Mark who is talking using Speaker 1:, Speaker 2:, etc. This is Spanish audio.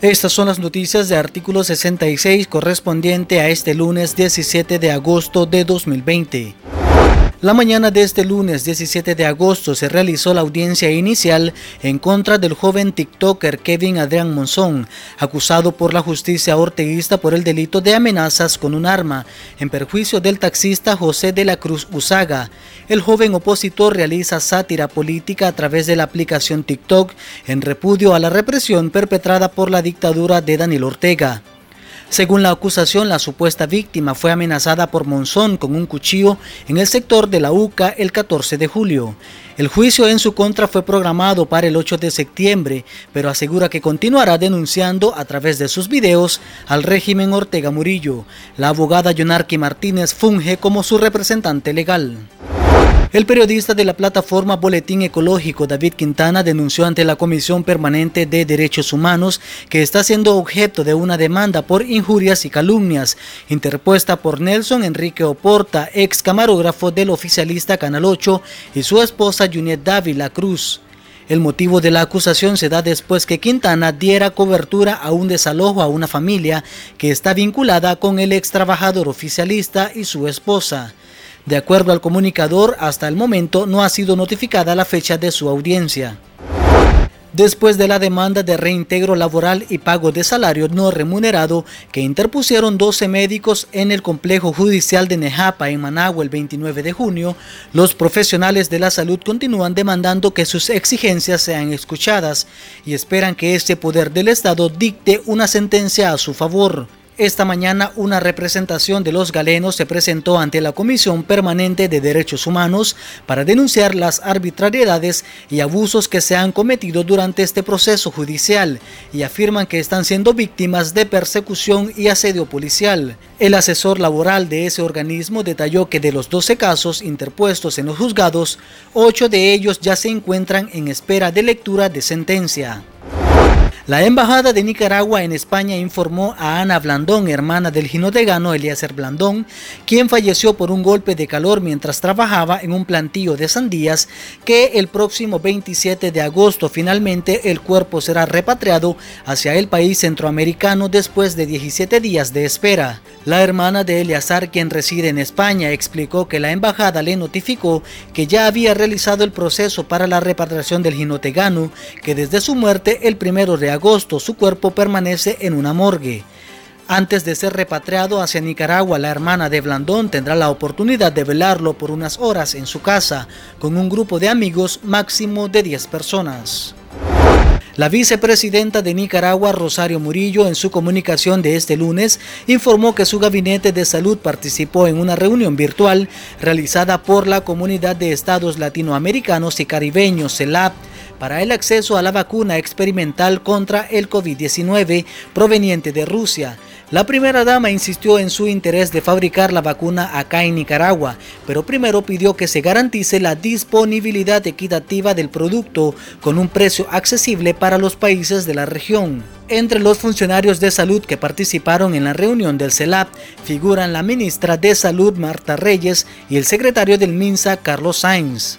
Speaker 1: Estas son las noticias de artículo 66 correspondiente a este lunes 17 de agosto de 2020. La mañana de este lunes 17 de agosto se realizó la audiencia inicial en contra del joven TikToker Kevin Adrián Monzón, acusado por la justicia orteguista por el delito de amenazas con un arma, en perjuicio del taxista José de la Cruz Usaga. El joven opositor realiza sátira política a través de la aplicación TikTok en repudio a la represión perpetrada por la dictadura de Daniel Ortega. Según la acusación, la supuesta víctima fue amenazada por Monzón con un cuchillo en el sector de la UCA el 14 de julio. El juicio en su contra fue programado para el 8 de septiembre, pero asegura que continuará denunciando a través de sus videos al régimen Ortega Murillo. La abogada Yonarqui Martínez funge como su representante legal. El periodista de la plataforma Boletín Ecológico David Quintana denunció ante la Comisión Permanente de Derechos Humanos que está siendo objeto de una demanda por injurias y calumnias interpuesta por Nelson Enrique Oporta, ex camarógrafo del oficialista Canal 8 y su esposa Junet Dávila Cruz. El motivo de la acusación se da después que Quintana diera cobertura a un desalojo a una familia que está vinculada con el ex trabajador oficialista y su esposa. De acuerdo al comunicador, hasta el momento no ha sido notificada la fecha de su audiencia. Después de la demanda de reintegro laboral y pago de salario no remunerado que interpusieron 12 médicos en el complejo judicial de Nejapa en Managua el 29 de junio, los profesionales de la salud continúan demandando que sus exigencias sean escuchadas y esperan que este poder del Estado dicte una sentencia a su favor. Esta mañana una representación de los galenos se presentó ante la Comisión Permanente de Derechos Humanos para denunciar las arbitrariedades y abusos que se han cometido durante este proceso judicial y afirman que están siendo víctimas de persecución y asedio policial. El asesor laboral de ese organismo detalló que de los 12 casos interpuestos en los juzgados, 8 de ellos ya se encuentran en espera de lectura de sentencia. La Embajada de Nicaragua en España informó a Ana Blandón, hermana del ginodegano Eliezer Blandón, quien falleció por un golpe de calor mientras trabajaba en un plantío de sandías, que el próximo 27 de agosto finalmente el cuerpo será repatriado hacia el país centroamericano después de 17 días de espera. La hermana de Eleazar, quien reside en España, explicó que la embajada le notificó que ya había realizado el proceso para la repatriación del ginotegano, que desde su muerte el primero de agosto su cuerpo permanece en una morgue. Antes de ser repatriado hacia Nicaragua, la hermana de Blandón tendrá la oportunidad de velarlo por unas horas en su casa, con un grupo de amigos máximo de 10 personas. La vicepresidenta de Nicaragua, Rosario Murillo, en su comunicación de este lunes, informó que su gabinete de salud participó en una reunión virtual realizada por la Comunidad de Estados Latinoamericanos y Caribeños, CELAP, para el acceso a la vacuna experimental contra el COVID-19 proveniente de Rusia. La primera dama insistió en su interés de fabricar la vacuna acá en Nicaragua, pero primero pidió que se garantice la disponibilidad equitativa del producto con un precio accesible para los países de la región. Entre los funcionarios de salud que participaron en la reunión del CELAP figuran la ministra de Salud Marta Reyes y el secretario del MINSA Carlos Sainz.